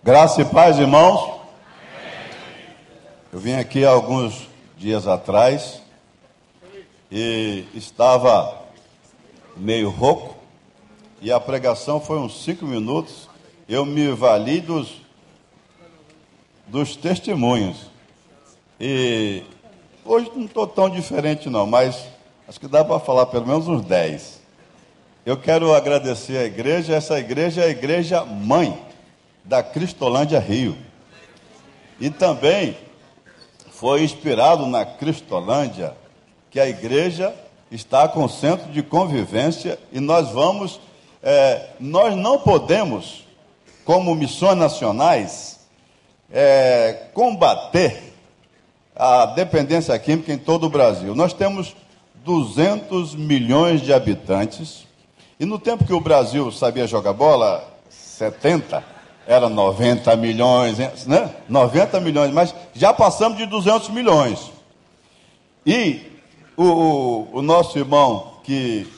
Graça e paz, irmãos. Eu vim aqui alguns dias atrás e estava meio rouco e a pregação foi uns cinco minutos. Eu me vali dos, dos testemunhos. E hoje não estou tão diferente não, mas acho que dá para falar pelo menos uns dez. Eu quero agradecer à igreja, essa igreja é a igreja mãe da Cristolândia Rio. E também foi inspirado na Cristolândia que a igreja está com centro de convivência e nós vamos, é, nós não podemos, como missões nacionais, é, combater a dependência química em todo o Brasil. Nós temos 200 milhões de habitantes e no tempo que o Brasil sabia jogar bola, 70, era 90 milhões, né? 90 milhões, mas já passamos de 200 milhões. E o, o, o nosso irmão que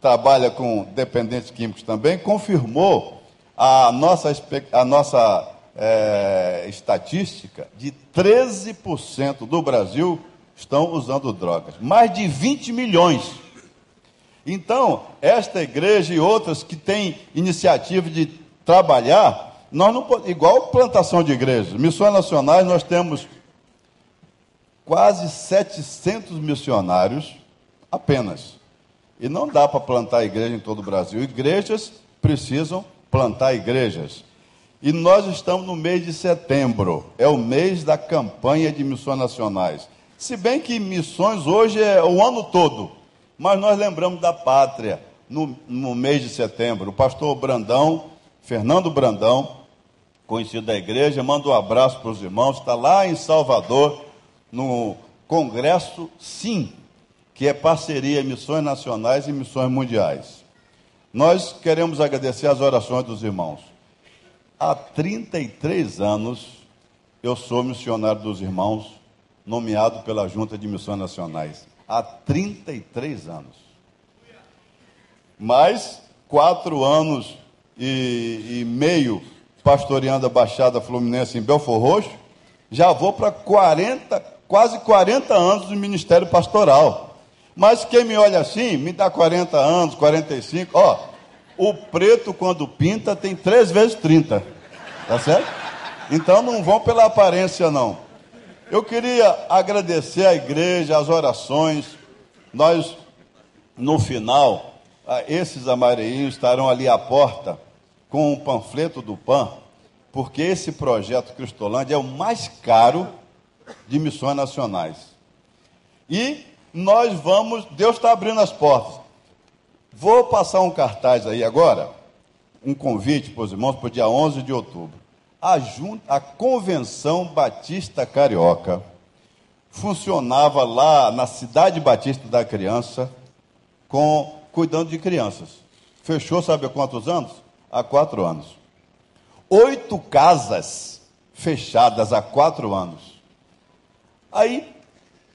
trabalha com dependentes químicos também confirmou a nossa, a nossa é, estatística de 13% do Brasil estão usando drogas. Mais de 20 milhões. Então, esta igreja e outras que têm iniciativa de trabalhar, nós não igual plantação de igrejas, missões nacionais, nós temos quase 700 missionários apenas. E não dá para plantar igreja em todo o Brasil. Igrejas precisam plantar igrejas. E nós estamos no mês de setembro, é o mês da campanha de missões nacionais. Se bem que missões hoje é o ano todo, mas nós lembramos da pátria no, no mês de setembro. O pastor Brandão, Fernando Brandão, conhecido da igreja, manda um abraço para os irmãos, está lá em Salvador, no Congresso Sim, que é parceria Missões Nacionais e Missões Mundiais. Nós queremos agradecer as orações dos irmãos. Há 33 anos eu sou missionário dos irmãos, nomeado pela Junta de Missões Nacionais há 33 anos. Mais quatro anos e, e meio pastoreando a Baixada Fluminense em Belfor Roxo, já vou para 40, quase 40 anos do ministério pastoral. Mas quem me olha assim, me dá 40 anos, 45, ó, o preto quando pinta tem três vezes 30. Tá certo? Então não vão pela aparência, não. Eu queria agradecer à igreja, as orações. Nós, no final, esses amarelinhos estarão ali à porta com um panfleto do PAN, porque esse projeto Cristolândia é o mais caro de missões nacionais. E nós vamos, Deus está abrindo as portas. Vou passar um cartaz aí agora, um convite para os irmãos para o dia 11 de outubro a, junta, a Convenção Batista Carioca funcionava lá na Cidade Batista da Criança, com cuidando de crianças. Fechou, sabe há quantos anos? Há quatro anos. Oito casas fechadas há quatro anos. Aí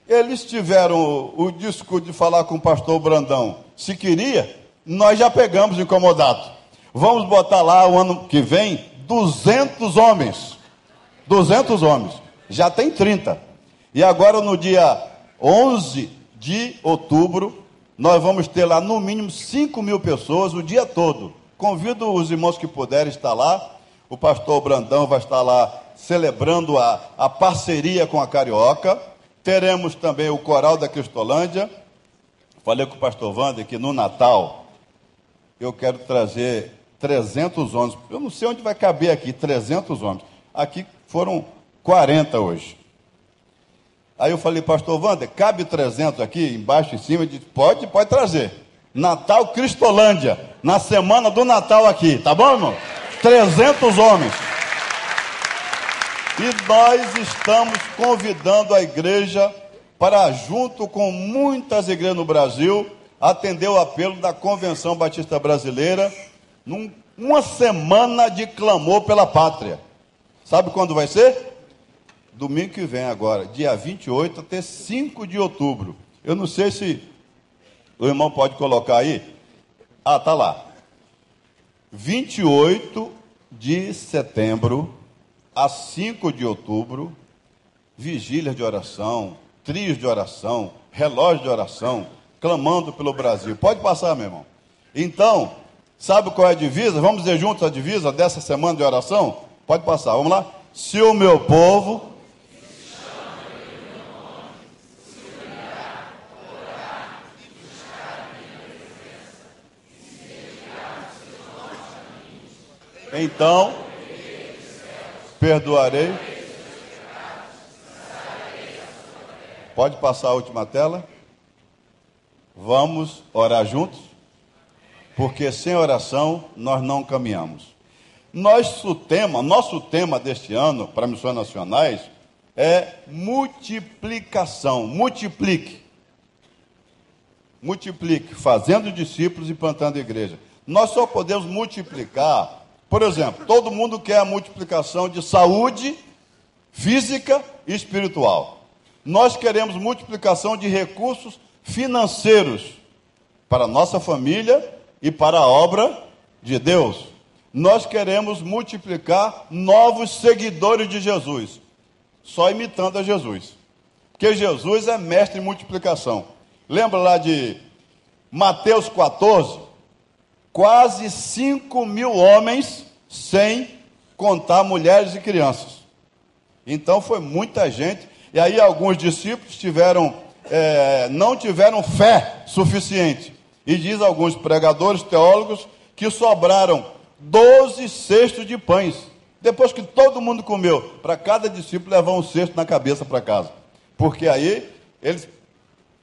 eles tiveram o, o disco de falar com o pastor Brandão. Se queria, nós já pegamos incomodado. Vamos botar lá o ano que vem 200 homens. 200 homens. Já tem 30. E agora, no dia 11 de outubro, nós vamos ter lá no mínimo 5 mil pessoas o dia todo. Convido os irmãos que puderem estar lá. O pastor Brandão vai estar lá celebrando a, a parceria com a Carioca. Teremos também o Coral da Cristolândia. Falei com o pastor Wander que no Natal eu quero trazer 300 homens. Eu não sei onde vai caber aqui 300 homens. Aqui foram 40 hoje. Aí eu falei, pastor Wander, cabe 300 aqui, embaixo, em cima? Ele disse, pode, pode trazer. Natal Cristolândia, na semana do Natal aqui, tá bom, irmão? 300 homens. E nós estamos convidando a igreja para, junto com muitas igrejas no Brasil, atender o apelo da Convenção Batista Brasileira num, semana de clamor pela pátria. Sabe quando vai ser? Domingo que vem agora, dia 28 até 5 de outubro. Eu não sei se o irmão pode colocar aí. Ah, tá lá. 28 de setembro a 5 de outubro, vigílias de oração, trios de oração, relógio de oração, clamando pelo Brasil. Pode passar, meu irmão. Então, sabe qual é a divisa? Vamos dizer juntos a divisa dessa semana de oração? Pode passar, vamos lá? Se o meu povo Então, perdoarei. Pode passar a última tela. Vamos orar juntos, porque sem oração nós não caminhamos. Nosso tema, nosso tema deste ano para missões nacionais é multiplicação. Multiplique. Multiplique, fazendo discípulos e plantando igreja. Nós só podemos multiplicar por exemplo, todo mundo quer a multiplicação de saúde física e espiritual. Nós queremos multiplicação de recursos financeiros para nossa família e para a obra de Deus. Nós queremos multiplicar novos seguidores de Jesus, só imitando a Jesus. Porque Jesus é mestre em multiplicação. Lembra lá de Mateus 14? Quase 5 mil homens, sem contar mulheres e crianças. Então foi muita gente, e aí alguns discípulos tiveram, é, não tiveram fé suficiente. E diz alguns pregadores, teólogos, que sobraram 12 cestos de pães. Depois que todo mundo comeu, para cada discípulo levar um cesto na cabeça para casa. Porque aí eles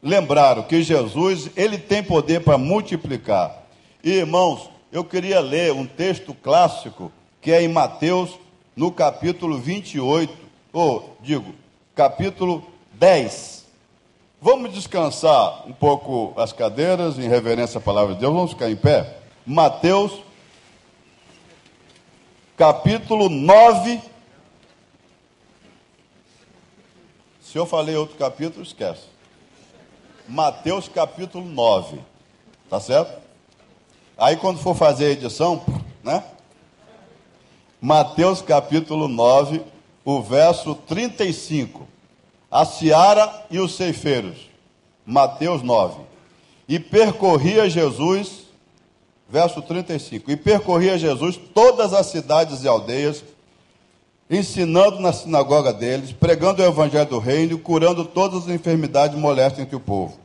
lembraram que Jesus, ele tem poder para multiplicar. E, irmãos, eu queria ler um texto clássico que é em Mateus, no capítulo 28, ou digo, capítulo 10. Vamos descansar um pouco as cadeiras em reverência à palavra de Deus. Vamos ficar em pé. Mateus, capítulo 9. Se eu falei outro capítulo, esquece. Mateus, capítulo 9. Tá certo? Aí quando for fazer a edição, né? Mateus capítulo 9, o verso 35. A seara e os ceifeiros. Mateus 9. E percorria Jesus, verso 35. E percorria Jesus todas as cidades e aldeias, ensinando na sinagoga deles, pregando o evangelho do reino, curando todas as enfermidades molestas entre o povo.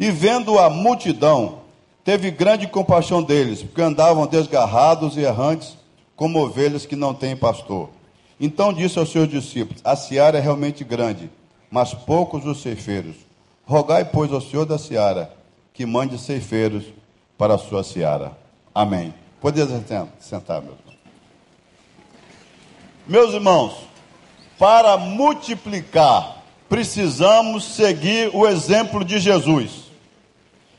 E vendo a multidão, teve grande compaixão deles, porque andavam desgarrados e errantes, como ovelhas que não têm pastor. Então disse aos seus discípulos: A seara é realmente grande, mas poucos os ceifeiros. Rogai, pois, ao Senhor da seara que mande ceifeiros para a sua seara. Amém. Podeis sentar, meus irmãos. Meus irmãos, para multiplicar, precisamos seguir o exemplo de Jesus.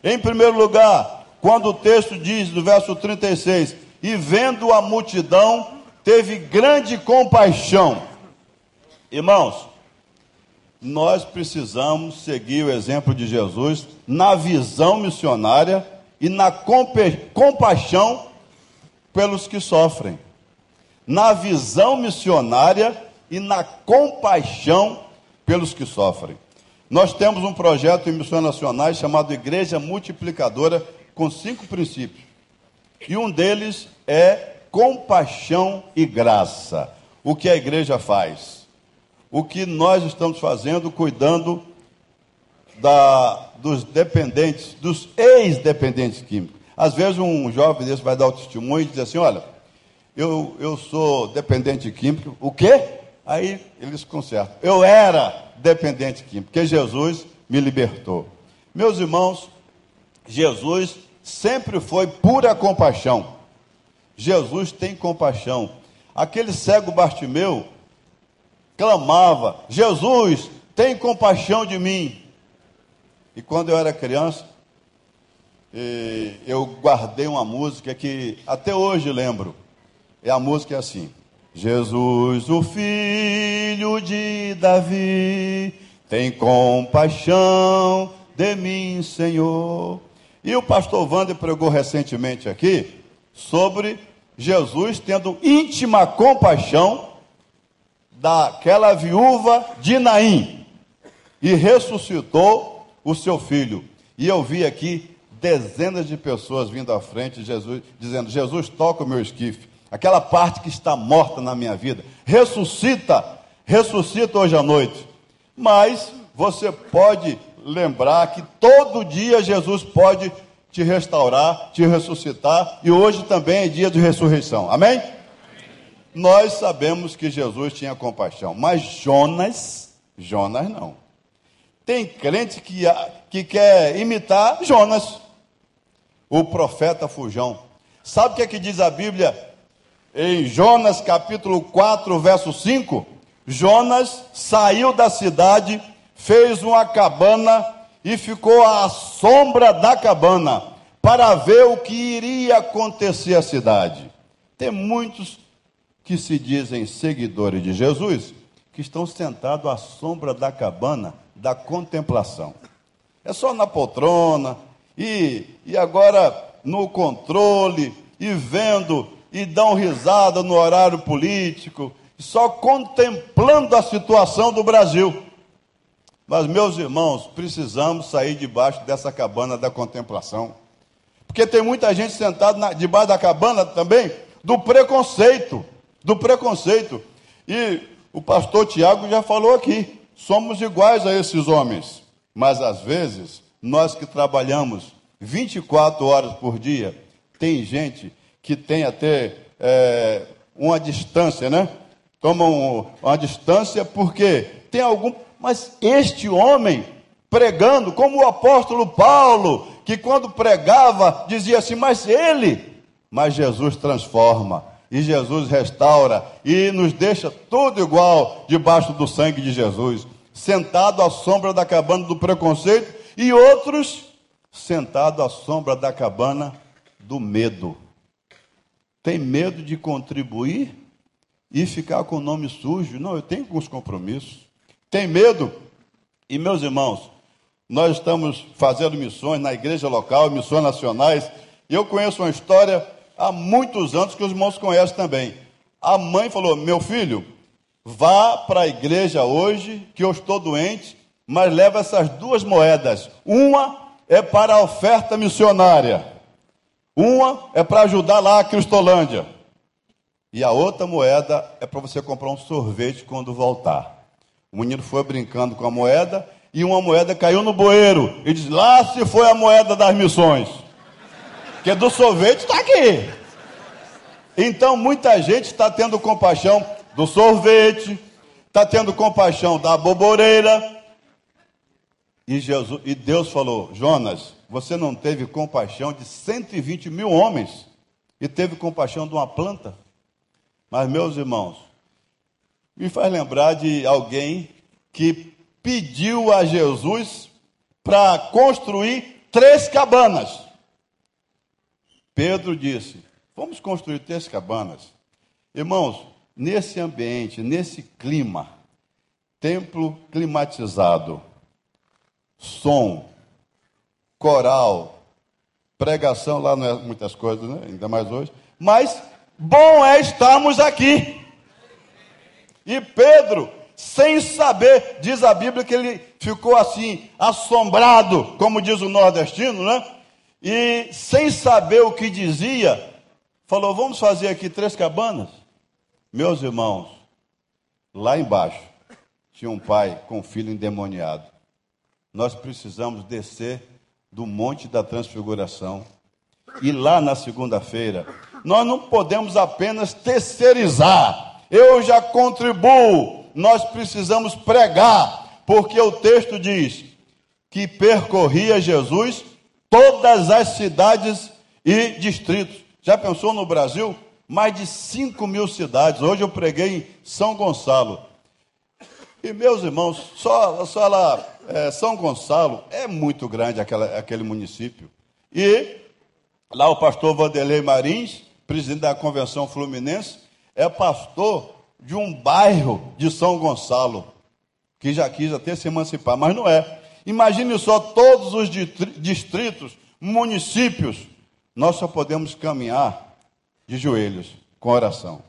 Em primeiro lugar, quando o texto diz no verso 36, e vendo a multidão, teve grande compaixão. Irmãos, nós precisamos seguir o exemplo de Jesus na visão missionária e na compaixão pelos que sofrem. Na visão missionária e na compaixão pelos que sofrem. Nós temos um projeto em missões nacionais chamado Igreja Multiplicadora, com cinco princípios. E um deles é compaixão e graça. O que a igreja faz? O que nós estamos fazendo, cuidando da, dos dependentes, dos ex-dependentes químicos. Às vezes um jovem desse vai dar o testemunho e diz assim, olha, eu, eu sou dependente químico. O quê? Aí eles consertam. Eu era dependente químico, porque Jesus me libertou. Meus irmãos, Jesus sempre foi pura compaixão. Jesus tem compaixão. Aquele cego Bartimeu clamava: Jesus, tem compaixão de mim. E quando eu era criança, eu guardei uma música que até hoje lembro. É a música é assim: Jesus, o filho de Davi, tem compaixão de mim, Senhor. E o pastor Wander pregou recentemente aqui sobre Jesus tendo íntima compaixão daquela viúva de Naim e ressuscitou o seu filho. E eu vi aqui dezenas de pessoas vindo à frente, Jesus, dizendo: Jesus, toca o meu esquife, aquela parte que está morta na minha vida, ressuscita, ressuscita hoje à noite. Mas você pode lembrar que todo dia Jesus pode te restaurar, te ressuscitar, e hoje também é dia de ressurreição. Amém? Nós sabemos que Jesus tinha compaixão, mas Jonas, Jonas não. Tem crente que, que quer imitar Jonas o profeta fujão. Sabe o que é que diz a Bíblia em Jonas capítulo 4, verso 5? Jonas saiu da cidade, fez uma cabana e ficou à sombra da cabana para ver o que iria acontecer à cidade. Tem muitos que se dizem seguidores de Jesus que estão sentados à sombra da cabana da contemplação. É só na poltrona, e, e agora no controle, e vendo, e dão risada no horário político, só contemplando a situação do Brasil. Mas, meus irmãos, precisamos sair debaixo dessa cabana da contemplação. Porque tem muita gente sentada debaixo da cabana também do preconceito. Do preconceito. E o pastor Tiago já falou aqui: somos iguais a esses homens. Mas às vezes nós que trabalhamos 24 horas por dia, tem gente que tem até é, uma distância, né? Toma um, uma distância porque tem algum. Mas este homem pregando, como o apóstolo Paulo, que quando pregava dizia assim, mas ele, mas Jesus transforma, e Jesus restaura, e nos deixa tudo igual debaixo do sangue de Jesus, sentado à sombra da cabana do preconceito e outros sentados à sombra da cabana do medo. Tem medo de contribuir e ficar com o nome sujo? Não, eu tenho alguns compromissos. Tem medo? E meus irmãos, nós estamos fazendo missões na igreja local, missões nacionais. Eu conheço uma história há muitos anos que os irmãos conhecem também. A mãe falou: Meu filho, vá para a igreja hoje, que eu estou doente, mas leva essas duas moedas. Uma é para a oferta missionária, uma é para ajudar lá a Cristolândia, e a outra moeda é para você comprar um sorvete quando voltar. O menino foi brincando com a moeda e uma moeda caiu no bueiro e diz: Lá se foi a moeda das missões, que do sorvete está aqui. Então muita gente está tendo compaixão do sorvete, está tendo compaixão da boboreira, e, Jesus, e Deus falou: Jonas, você não teve compaixão de 120 mil homens e teve compaixão de uma planta? Mas, meus irmãos, me faz lembrar de alguém que pediu a Jesus para construir três cabanas. Pedro disse: Vamos construir três cabanas. Irmãos, nesse ambiente, nesse clima, templo climatizado, som, coral, pregação lá não é muitas coisas, né? ainda mais hoje. Mas bom é estarmos aqui. E Pedro, sem saber, diz a Bíblia que ele ficou assim, assombrado, como diz o nordestino, né? E sem saber o que dizia, falou: Vamos fazer aqui três cabanas? Meus irmãos, lá embaixo tinha um pai com um filho endemoniado nós precisamos descer do Monte da Transfiguração. E lá na segunda-feira, nós não podemos apenas terceirizar. Eu já contribuo. Nós precisamos pregar, porque o texto diz que percorria Jesus todas as cidades e distritos. Já pensou no Brasil? Mais de 5 mil cidades. Hoje eu preguei em São Gonçalo. E meus irmãos, só, só lá é, São Gonçalo é muito grande aquela, aquele município. E lá o pastor Vanderlei Marins, presidente da Convenção Fluminense, é pastor de um bairro de São Gonçalo, que já quis até se emancipar, mas não é. Imagine só todos os distritos, municípios, nós só podemos caminhar de joelhos, com oração.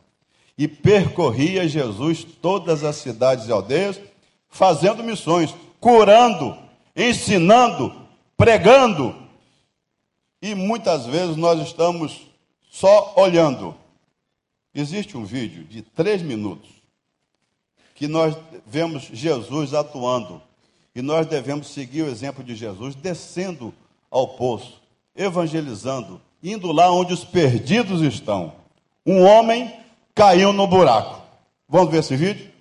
E percorria Jesus todas as cidades e aldeias, fazendo missões, curando, ensinando, pregando. E muitas vezes nós estamos só olhando. Existe um vídeo de três minutos que nós vemos Jesus atuando e nós devemos seguir o exemplo de Jesus, descendo ao poço, evangelizando, indo lá onde os perdidos estão. Um homem caiu no buraco. Vamos ver esse vídeo?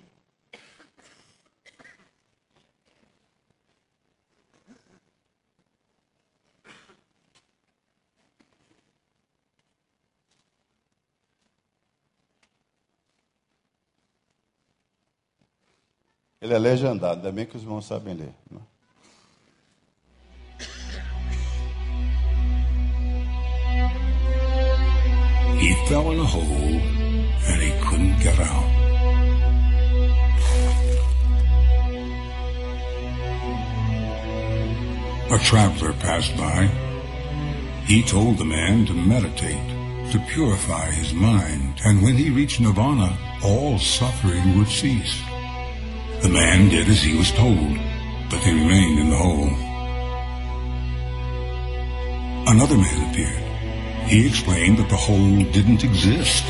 Ele é legendado, ainda bem que os irmãos sabem ler. Né? He fell in a hole and he couldn't get out. A traveler passed by. He told the man to meditate, to purify his mind, and when he reached nirvana, all suffering would cease. The man did as he was told, but he remained in the hole. Another man appeared. He explained that the hole didn't exist,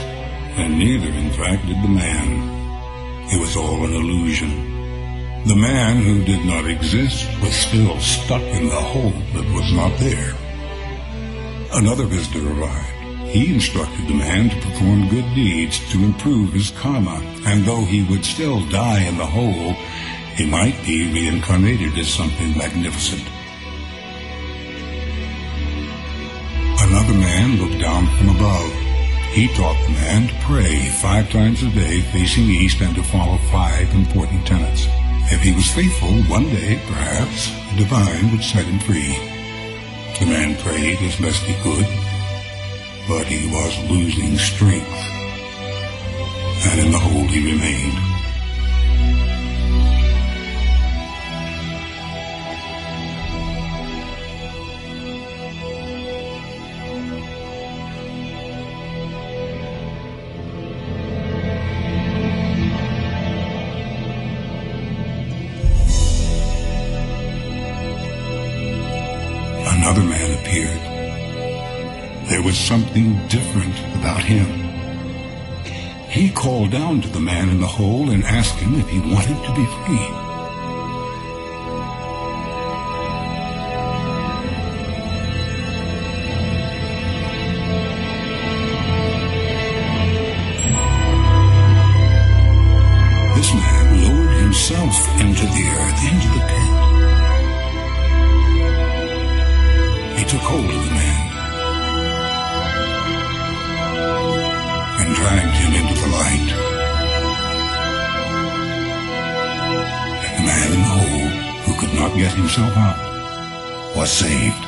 and neither, in fact, did the man. It was all an illusion. The man who did not exist was still stuck in the hole that was not there. Another visitor arrived. He instructed the man to perform good deeds to improve his karma, and though he would still die in the hole, he might be reincarnated as something magnificent. Another man looked down from above. He taught the man to pray five times a day facing east and to follow five important tenets. If he was faithful, one day, perhaps, the divine would set him free. The man prayed as best he could, but he was losing strength, and in the hole he remained. Something different about him. He called down to the man in the hole and asked him if he wanted to be free. This man lowered himself into the earth, into the pit. He took hold of the man get himself out, was saved.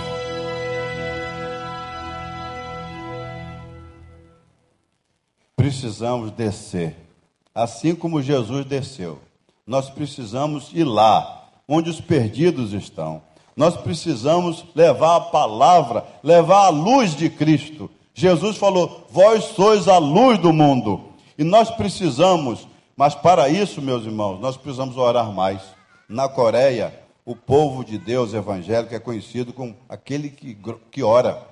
Precisamos descer, assim como Jesus desceu. Nós precisamos ir lá, onde os perdidos estão. Nós precisamos levar a palavra, levar a luz de Cristo Jesus falou: Vós sois a luz do mundo. E nós precisamos, mas para isso, meus irmãos, nós precisamos orar mais. Na Coreia, o povo de Deus evangélico é conhecido como aquele que, que ora.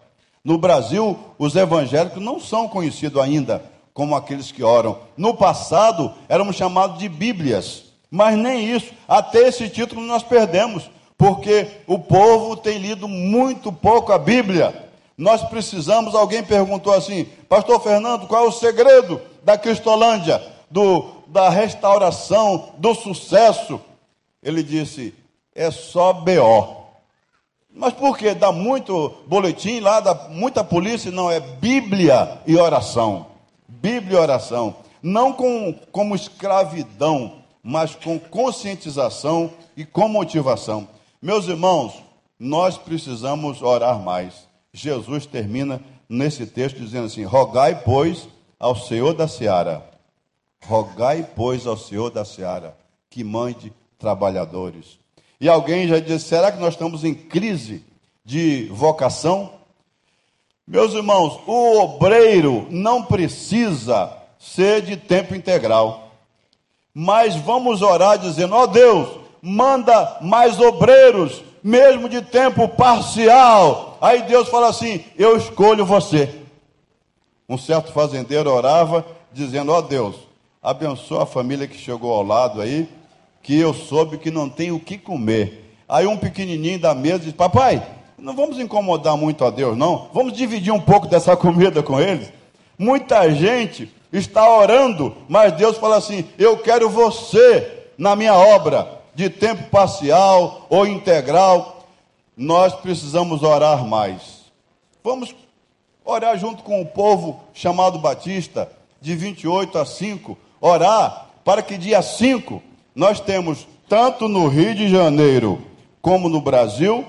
No Brasil, os evangélicos não são conhecidos ainda como aqueles que oram. No passado, éramos chamados de Bíblias, mas nem isso. Até esse título nós perdemos, porque o povo tem lido muito pouco a Bíblia. Nós precisamos, alguém perguntou assim, Pastor Fernando, qual é o segredo da Cristolândia, do, da restauração, do sucesso? Ele disse, é só BO. Mas por quê? Dá muito boletim lá, dá muita polícia? Não, é Bíblia e oração. Bíblia e oração. Não com, como escravidão, mas com conscientização e com motivação. Meus irmãos, nós precisamos orar mais. Jesus termina nesse texto dizendo assim: Rogai, pois, ao Senhor da seara, rogai, pois, ao Senhor da seara, que mande trabalhadores. E alguém já disse: será que nós estamos em crise de vocação? Meus irmãos, o obreiro não precisa ser de tempo integral. Mas vamos orar dizendo: ó oh Deus, manda mais obreiros, mesmo de tempo parcial. Aí Deus fala assim: eu escolho você. Um certo fazendeiro orava dizendo: ó oh Deus, abençoa a família que chegou ao lado aí, que eu soube que não tem o que comer. Aí um pequenininho da mesa diz: Papai, não vamos incomodar muito a Deus, não. Vamos dividir um pouco dessa comida com eles. Muita gente está orando, mas Deus fala assim: Eu quero você na minha obra, de tempo parcial ou integral. Nós precisamos orar mais. Vamos orar junto com o povo chamado Batista, de 28 a 5. Orar para que dia 5 nós temos, tanto no Rio de Janeiro como no Brasil,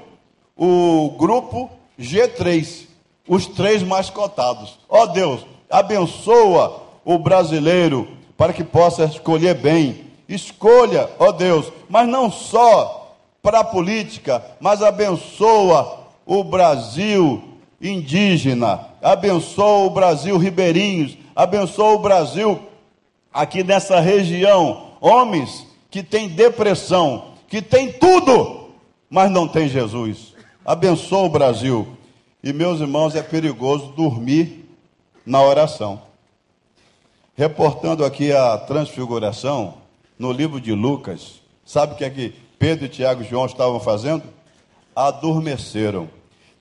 o grupo G3, os três mais cotados. Ó oh Deus, abençoa o brasileiro para que possa escolher bem. Escolha, ó oh Deus, mas não só para a política, mas abençoa o Brasil indígena, abençoa o Brasil ribeirinhos, abençoa o Brasil aqui nessa região, homens que têm depressão, que têm tudo, mas não tem Jesus. Abençoa o Brasil. E meus irmãos, é perigoso dormir na oração. Reportando aqui a transfiguração no livro de Lucas, sabe o que é que Pedro, Tiago e João estavam fazendo? Adormeceram.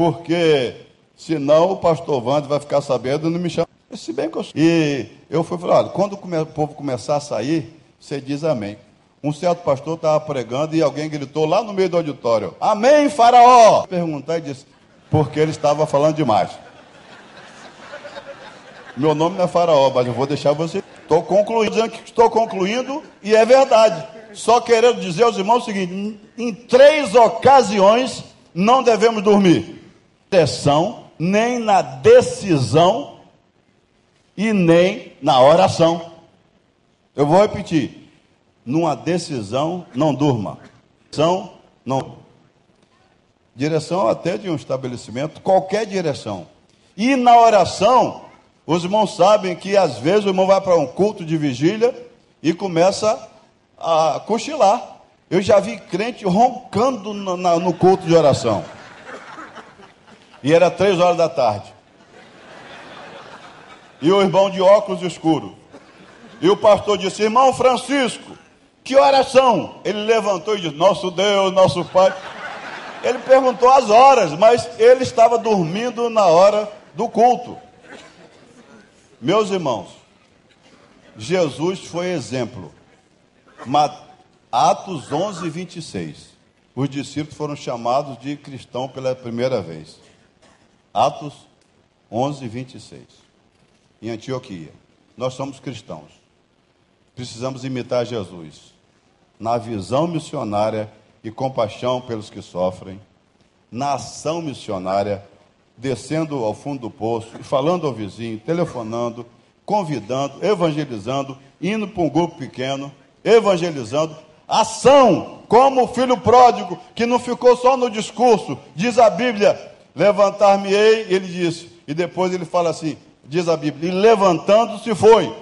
porque senão o pastor Wander vai ficar sabendo e não me chama. Se bem que eu... E eu fui falar, quando o povo começar a sair, você diz amém. Um certo pastor estava pregando e alguém gritou lá no meio do auditório: Amém, Faraó! Perguntar e disse: Porque ele estava falando demais. Meu nome não é Faraó, mas eu vou deixar você. Estou concluindo, dizendo que estou concluindo e é verdade. Só querendo dizer aos irmãos o seguinte: em três ocasiões não devemos dormir. Decisão, nem na decisão e nem na oração. Eu vou repetir. Numa decisão, não durma. Direção, não. Direção até de um estabelecimento, qualquer direção. E na oração, os irmãos sabem que às vezes o irmão vai para um culto de vigília e começa a cochilar. Eu já vi crente roncando no, no culto de oração. E era três horas da tarde. E o irmão de óculos escuro. E o pastor disse: Irmão Francisco, que oração? Ele levantou e disse: Nosso Deus, nosso Pai. Ele perguntou as horas, mas ele estava dormindo na hora do culto. Meus irmãos, Jesus foi exemplo. Atos 11, 26. Os discípulos foram chamados de cristão pela primeira vez. Atos 11, 26. Em Antioquia. Nós somos cristãos. Precisamos imitar Jesus. Na visão missionária e compaixão pelos que sofrem. Na ação missionária descendo ao fundo do poço, falando ao vizinho, telefonando, convidando, evangelizando, indo para um grupo pequeno, evangelizando. Ação, como o filho pródigo, que não ficou só no discurso, diz a Bíblia: levantar-me-ei, ele disse, e depois ele fala assim: diz a Bíblia, e levantando-se foi.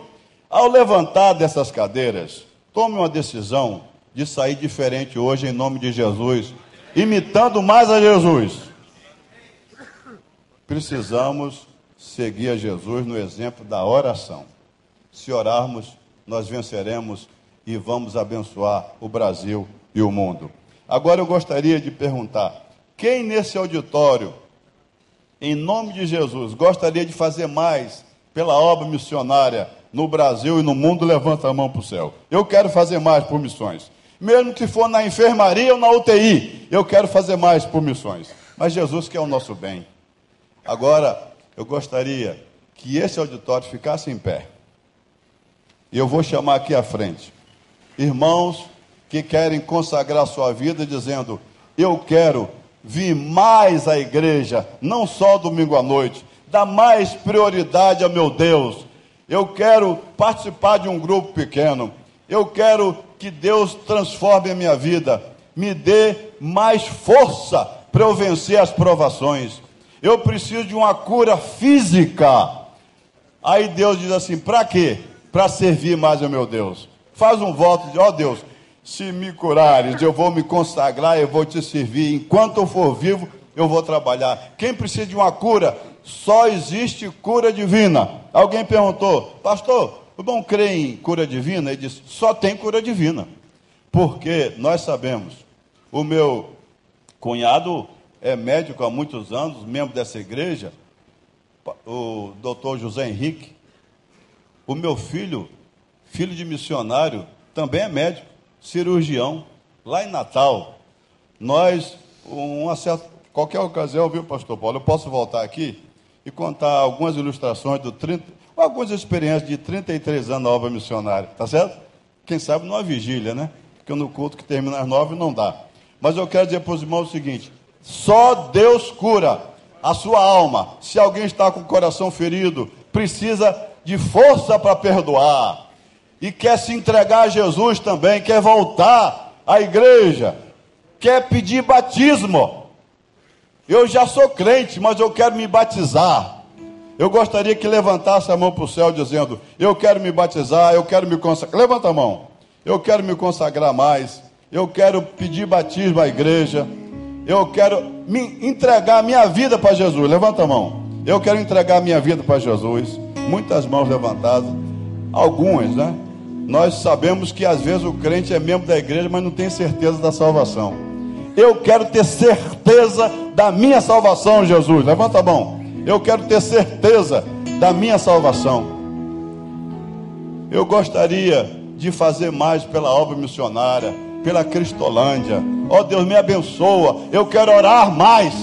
Ao levantar dessas cadeiras, tome uma decisão de sair diferente hoje em nome de Jesus, imitando mais a Jesus precisamos seguir a Jesus no exemplo da oração. Se orarmos, nós venceremos e vamos abençoar o Brasil e o mundo. Agora eu gostaria de perguntar: quem nesse auditório, em nome de Jesus, gostaria de fazer mais pela obra missionária no Brasil e no mundo? Levanta a mão para o céu. Eu quero fazer mais por missões. Mesmo que for na enfermaria ou na UTI, eu quero fazer mais por missões. Mas Jesus quer o nosso bem. Agora, eu gostaria que esse auditório ficasse em pé. E eu vou chamar aqui à frente. Irmãos que querem consagrar sua vida dizendo: Eu quero vir mais à igreja, não só domingo à noite, dar mais prioridade ao meu Deus. Eu quero participar de um grupo pequeno. Eu quero que Deus transforme a minha vida, me dê mais força para eu vencer as provações. Eu preciso de uma cura física. Aí Deus diz assim: para quê? Para servir mais ao meu Deus. Faz um voto de: ó oh Deus, se me curares, eu vou me consagrar, eu vou te servir. Enquanto eu for vivo, eu vou trabalhar. Quem precisa de uma cura? Só existe cura divina. Alguém perguntou, pastor, o bom crê em cura divina? Ele disse, só tem cura divina. Porque nós sabemos, o meu cunhado é médico há muitos anos, membro dessa igreja, o doutor José Henrique. O meu filho, filho de missionário, também é médico, cirurgião, lá em Natal. Nós, uma certa, qualquer ocasião, viu, pastor Paulo, eu posso voltar aqui e contar algumas ilustrações do 30, algumas experiências de 33 anos na obra missionária, tá certo? Quem sabe numa vigília, né? Porque no culto que termina às nove não dá. Mas eu quero dizer para os irmãos o seguinte: só Deus cura a sua alma. Se alguém está com o coração ferido, precisa de força para perdoar. E quer se entregar a Jesus também, quer voltar à igreja, quer pedir batismo. Eu já sou crente, mas eu quero me batizar. Eu gostaria que levantasse a mão para o céu dizendo: Eu quero me batizar, eu quero me consagrar. Levanta a mão. Eu quero me consagrar mais. Eu quero pedir batismo à igreja. Eu quero me entregar a minha vida para Jesus. Levanta a mão. Eu quero entregar a minha vida para Jesus. Muitas mãos levantadas. Algumas, né? Nós sabemos que às vezes o crente é membro da igreja, mas não tem certeza da salvação. Eu quero ter certeza da minha salvação, Jesus. Levanta a mão. Eu quero ter certeza da minha salvação. Eu gostaria de fazer mais pela obra missionária pela Cristolândia. Ó oh, Deus, me abençoa. Eu quero orar mais.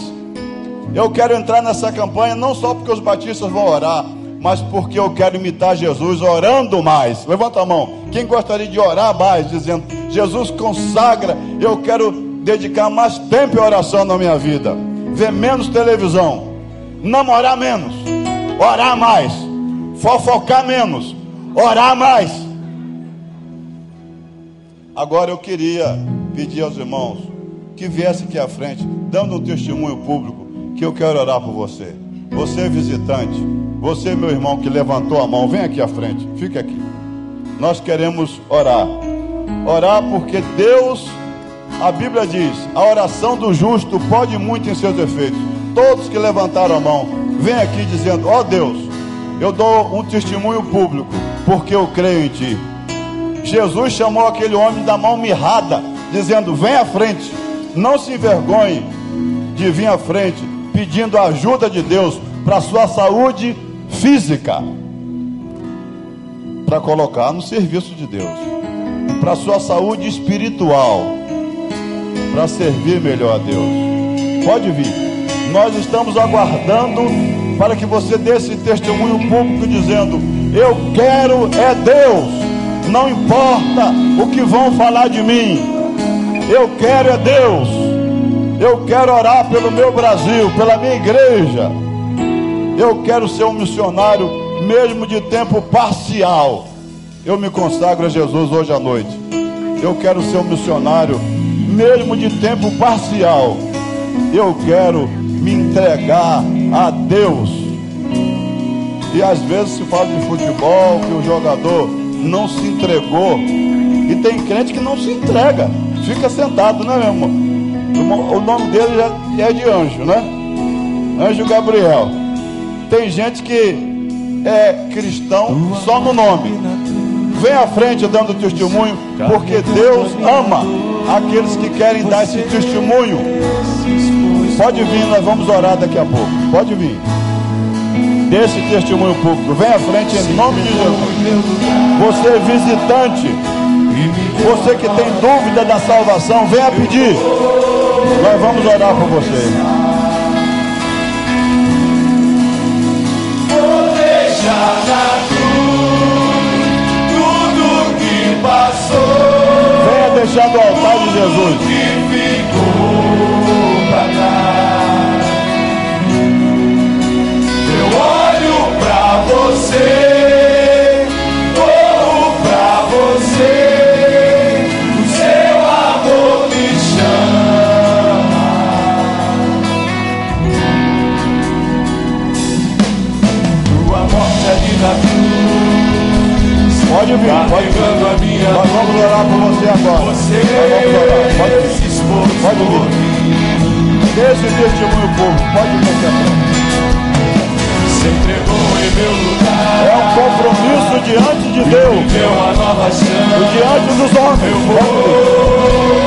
Eu quero entrar nessa campanha não só porque os batistas vão orar, mas porque eu quero imitar Jesus orando mais. Levanta a mão. Quem gostaria de orar mais, dizendo: Jesus consagra, eu quero dedicar mais tempo em oração na minha vida. Ver menos televisão, namorar menos, orar mais, fofocar menos, orar mais Agora eu queria pedir aos irmãos que viessem aqui à frente, dando um testemunho público, que eu quero orar por você. Você é visitante, você, meu irmão, que levantou a mão, vem aqui à frente, fique aqui. Nós queremos orar. Orar porque Deus, a Bíblia diz, a oração do justo pode muito em seus efeitos. Todos que levantaram a mão, vem aqui dizendo: Ó oh Deus, eu dou um testemunho público, porque eu creio em Ti. Jesus chamou aquele homem da mão mirrada, dizendo: Vem à frente, não se envergonhe de vir à frente, pedindo a ajuda de Deus para a sua saúde física, para colocar no serviço de Deus, para a sua saúde espiritual, para servir melhor a Deus. Pode vir, nós estamos aguardando para que você dê esse testemunho público dizendo: Eu quero é Deus não importa o que vão falar de mim. Eu quero é Deus. Eu quero orar pelo meu Brasil, pela minha igreja. Eu quero ser um missionário, mesmo de tempo parcial. Eu me consagro a Jesus hoje à noite. Eu quero ser um missionário, mesmo de tempo parcial. Eu quero me entregar a Deus. E às vezes se fala de futebol, que o jogador não se entregou. E tem crente que não se entrega, fica sentado, né, meu irmão? O nome dele já é de anjo, né? Anjo Gabriel. Tem gente que é cristão só no nome. Vem à frente dando testemunho, porque Deus ama aqueles que querem dar esse testemunho. Pode vir, nós vamos orar daqui a pouco. Pode vir desse testemunho público. Vem à frente em nome de Jesus. Você é visitante, você que tem dúvida da salvação, venha pedir. Nós vamos orar por você. Deixar do altar de Jesus. Eu olho pra você. Pode vir, pode vir. Nós vamos orar por você agora. Você Nós vamos orar. Pode vir. se expôs Pode vir. Deixe o testemunho povo. Pode vir aqui agora. Se entregou em meu lugar. É um compromisso diante de Deus. Deu uma nova chance. Diante dos homens. Eu vou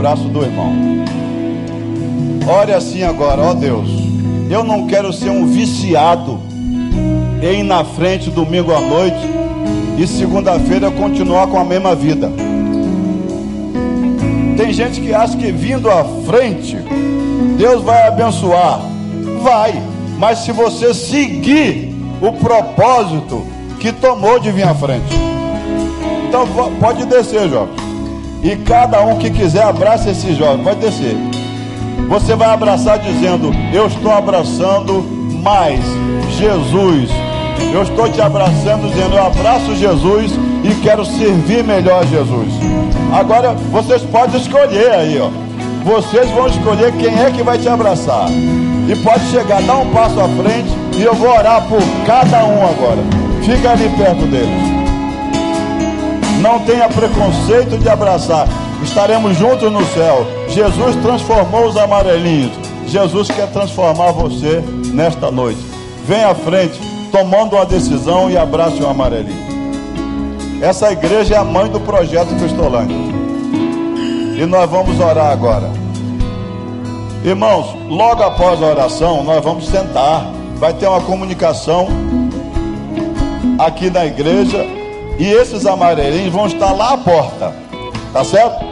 abraço do irmão. Ore assim agora, ó Deus. Eu não quero ser um viciado em ir na frente domingo à noite e segunda-feira continuar com a mesma vida. Tem gente que acha que vindo à frente, Deus vai abençoar. Vai, mas se você seguir o propósito que tomou de vir à frente. Então pode descer, jovem. E cada um que quiser abraça esse jovem, pode descer. Você vai abraçar dizendo: Eu estou abraçando mais Jesus. Eu estou te abraçando dizendo: Eu abraço Jesus e quero servir melhor Jesus. Agora vocês podem escolher aí, ó. Vocês vão escolher quem é que vai te abraçar. E pode chegar, dá um passo à frente e eu vou orar por cada um agora. Fica ali perto deles. Não tenha preconceito de abraçar. Estaremos juntos no céu. Jesus transformou os amarelinhos. Jesus quer transformar você nesta noite. Venha à frente, tomando uma decisão e abrace o amarelinho. Essa igreja é a mãe do projeto Cristolândia. E nós vamos orar agora. Irmãos, logo após a oração, nós vamos sentar. Vai ter uma comunicação aqui na igreja e esses amarelinhos vão estar lá à porta, tá certo?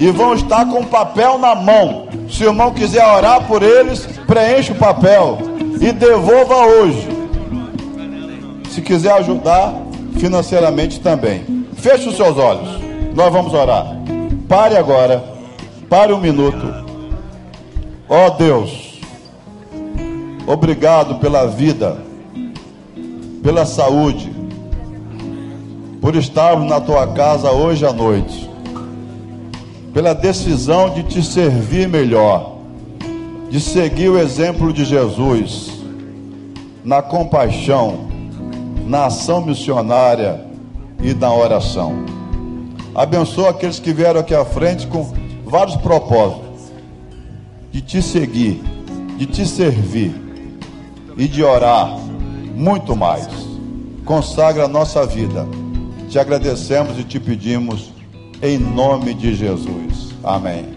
E vão estar com papel na mão. Se o irmão quiser orar por eles, preencha o papel e devolva hoje. Se quiser ajudar financeiramente também. Feche os seus olhos. Nós vamos orar. Pare agora. Pare um minuto. Ó Deus, obrigado pela vida, pela saúde, por estarmos na tua casa hoje à noite, pela decisão de te servir melhor, de seguir o exemplo de Jesus, na compaixão, na ação missionária e na oração. Abençoa aqueles que vieram aqui à frente com vários propósitos de te seguir, de te servir e de orar muito mais. Consagra a nossa vida. Te agradecemos e te pedimos em nome de Jesus. Amém.